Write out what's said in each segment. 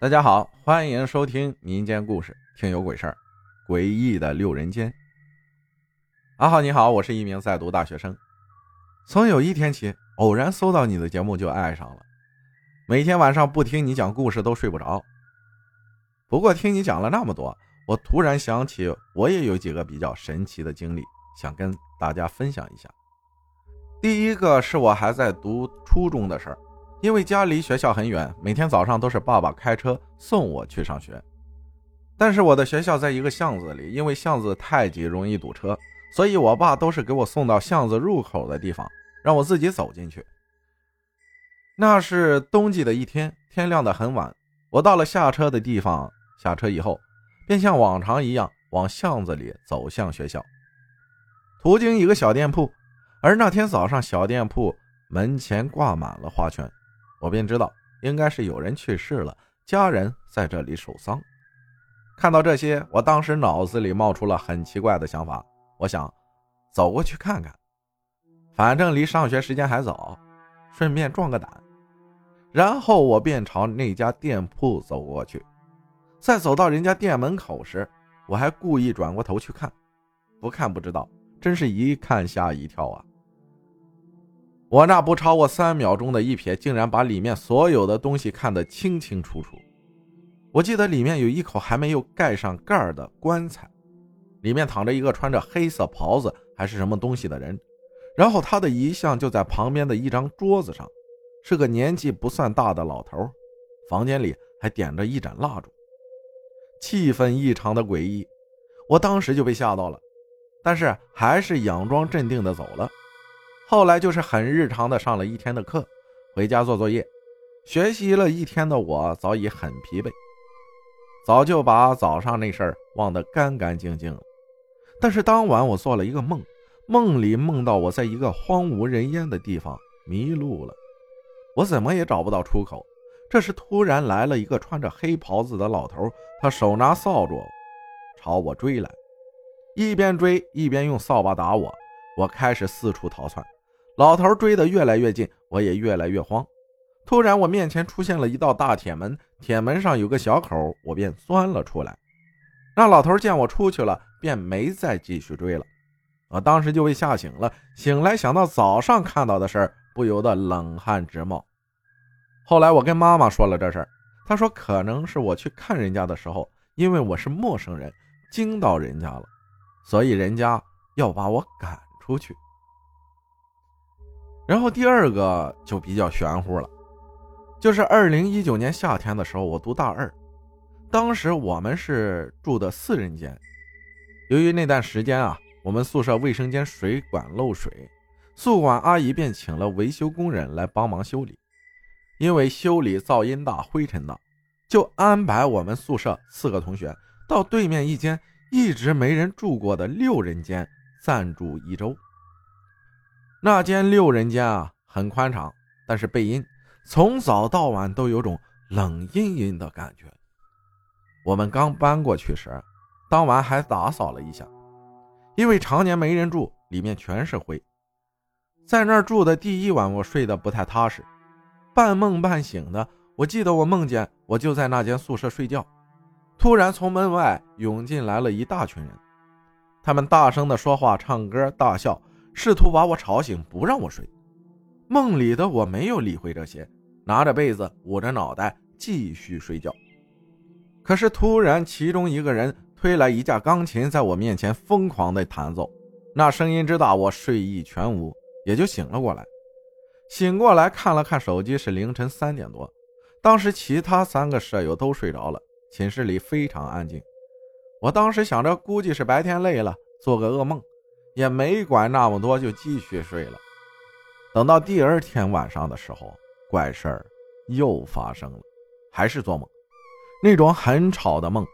大家好，欢迎收听民间故事《听有鬼事儿》，诡异的六人间。阿浩你好，我是一名在读大学生。从有一天起，偶然搜到你的节目就爱上了，每天晚上不听你讲故事都睡不着。不过听你讲了那么多，我突然想起我也有几个比较神奇的经历，想跟大家分享一下。第一个是我还在读初中的事儿。因为家离学校很远，每天早上都是爸爸开车送我去上学。但是我的学校在一个巷子里，因为巷子太挤，容易堵车，所以我爸都是给我送到巷子入口的地方，让我自己走进去。那是冬季的一天，天亮的很晚。我到了下车的地方，下车以后，便像往常一样往巷子里走向学校。途经一个小店铺，而那天早上小店铺门前挂满了花圈。我便知道应该是有人去世了，家人在这里守丧。看到这些，我当时脑子里冒出了很奇怪的想法。我想走过去看看，反正离上学时间还早，顺便壮个胆。然后我便朝那家店铺走过去。在走到人家店门口时，我还故意转过头去看，不看不知道，真是一看吓一跳啊！我那不超过三秒钟的一瞥，竟然把里面所有的东西看得清清楚楚。我记得里面有一口还没有盖上盖儿的棺材，里面躺着一个穿着黑色袍子还是什么东西的人，然后他的遗像就在旁边的一张桌子上，是个年纪不算大的老头。房间里还点着一盏蜡烛，气氛异常的诡异。我当时就被吓到了，但是还是佯装镇定的走了。后来就是很日常的上了一天的课，回家做作业，学习了一天的我早已很疲惫，早就把早上那事儿忘得干干净净了。但是当晚我做了一个梦，梦里梦到我在一个荒无人烟的地方迷路了，我怎么也找不到出口。这时突然来了一个穿着黑袍子的老头，他手拿扫帚朝我追来，一边追一边用扫把打我，我开始四处逃窜。老头追得越来越近，我也越来越慌。突然，我面前出现了一道大铁门，铁门上有个小口，我便钻了出来。那老头见我出去了，便没再继续追了。我当时就被吓醒了，醒来想到早上看到的事儿，不由得冷汗直冒。后来我跟妈妈说了这事儿，她说可能是我去看人家的时候，因为我是陌生人，惊到人家了，所以人家要把我赶出去。然后第二个就比较玄乎了，就是二零一九年夏天的时候，我读大二，当时我们是住的四人间。由于那段时间啊，我们宿舍卫生间水管漏水，宿管阿姨便请了维修工人来帮忙修理。因为修理噪音大、灰尘大，就安排我们宿舍四个同学到对面一间一直没人住过的六人间暂住一周。那间六人间啊，很宽敞，但是背阴，从早到晚都有种冷阴阴的感觉。我们刚搬过去时，当晚还打扫了一下，因为常年没人住，里面全是灰。在那儿住的第一晚，我睡得不太踏实，半梦半醒的。我记得我梦见我就在那间宿舍睡觉，突然从门外涌进来了一大群人，他们大声的说话、唱歌、大笑。试图把我吵醒，不让我睡。梦里的我没有理会这些，拿着被子捂着脑袋继续睡觉。可是突然，其中一个人推来一架钢琴，在我面前疯狂地弹奏，那声音之大，我睡意全无，也就醒了过来。醒过来看了看手机，是凌晨三点多。当时其他三个舍友都睡着了，寝室里非常安静。我当时想着，估计是白天累了，做个噩梦。也没管那么多，就继续睡了。等到第二天晚上的时候，怪事儿又发生了，还是做梦，那种很吵的梦。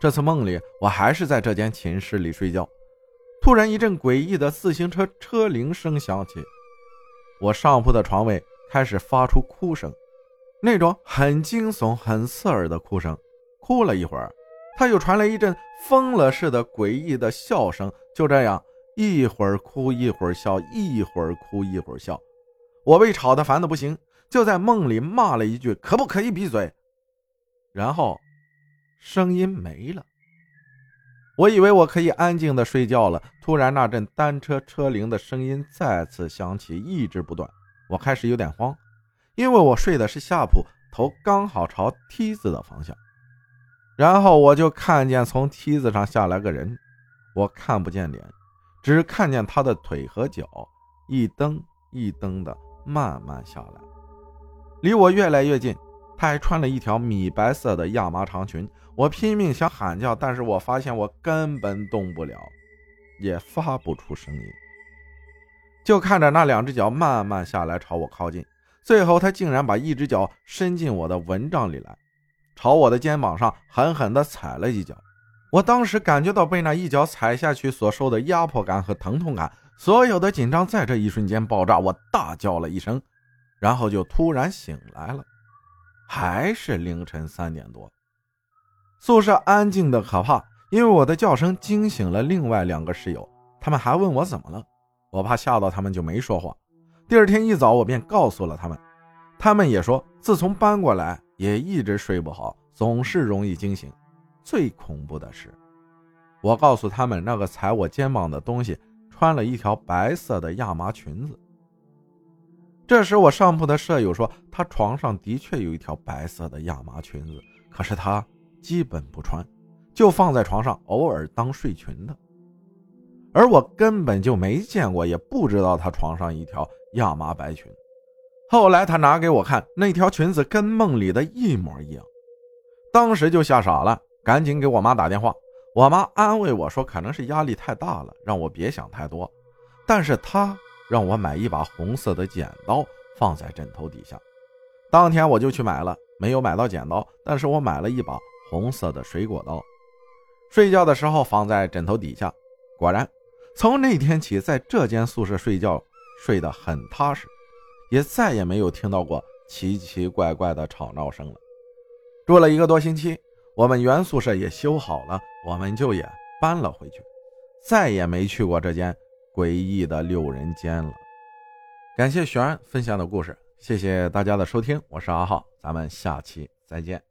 这次梦里，我还是在这间寝室里睡觉。突然，一阵诡异的自行车车铃声响起，我上铺的床位开始发出哭声，那种很惊悚、很刺耳的哭声。哭了一会儿，他又传来一阵疯了似的诡异的笑声。就这样。一会儿哭一会儿笑，一会儿哭一会儿笑，我被吵得烦得不行，就在梦里骂了一句：“可不可以闭嘴？”然后声音没了。我以为我可以安静的睡觉了，突然那阵单车车铃的声音再次响起，一直不断。我开始有点慌，因为我睡的是下铺，头刚好朝梯子的方向。然后我就看见从梯子上下来个人，我看不见脸，只看见他的腿和脚一蹬一蹬的慢慢下来，离我越来越近。他还穿了一条米白色的亚麻长裙。我拼命想喊叫，但是我发现我根本动不了，也发不出声音。就看着那两只脚慢慢下来，朝我靠近。最后，他竟然把一只脚伸进我的蚊帐里来。朝我的肩膀上狠狠地踩了一脚，我当时感觉到被那一脚踩下去所受的压迫感和疼痛感，所有的紧张在这一瞬间爆炸。我大叫了一声，然后就突然醒来了，还是凌晨三点多，宿舍安静的可怕，因为我的叫声惊醒了另外两个室友，他们还问我怎么了，我怕吓到他们就没说话。第二天一早，我便告诉了他们，他们也说自从搬过来。也一直睡不好，总是容易惊醒。最恐怖的是，我告诉他们，那个踩我肩膀的东西穿了一条白色的亚麻裙子。这时，我上铺的舍友说，他床上的确有一条白色的亚麻裙子，可是他基本不穿，就放在床上，偶尔当睡裙的。而我根本就没见过，也不知道他床上一条亚麻白裙。后来他拿给我看，那条裙子跟梦里的一模一样，当时就吓傻了，赶紧给我妈打电话。我妈安慰我说，可能是压力太大了，让我别想太多。但是她让我买一把红色的剪刀放在枕头底下。当天我就去买了，没有买到剪刀，但是我买了一把红色的水果刀，睡觉的时候放在枕头底下。果然，从那天起，在这间宿舍睡觉睡得很踏实。也再也没有听到过奇奇怪怪的吵闹声了。住了一个多星期，我们原宿舍也修好了，我们就也搬了回去，再也没去过这间诡异的六人间了。感谢玄分享的故事，谢谢大家的收听，我是阿浩，咱们下期再见。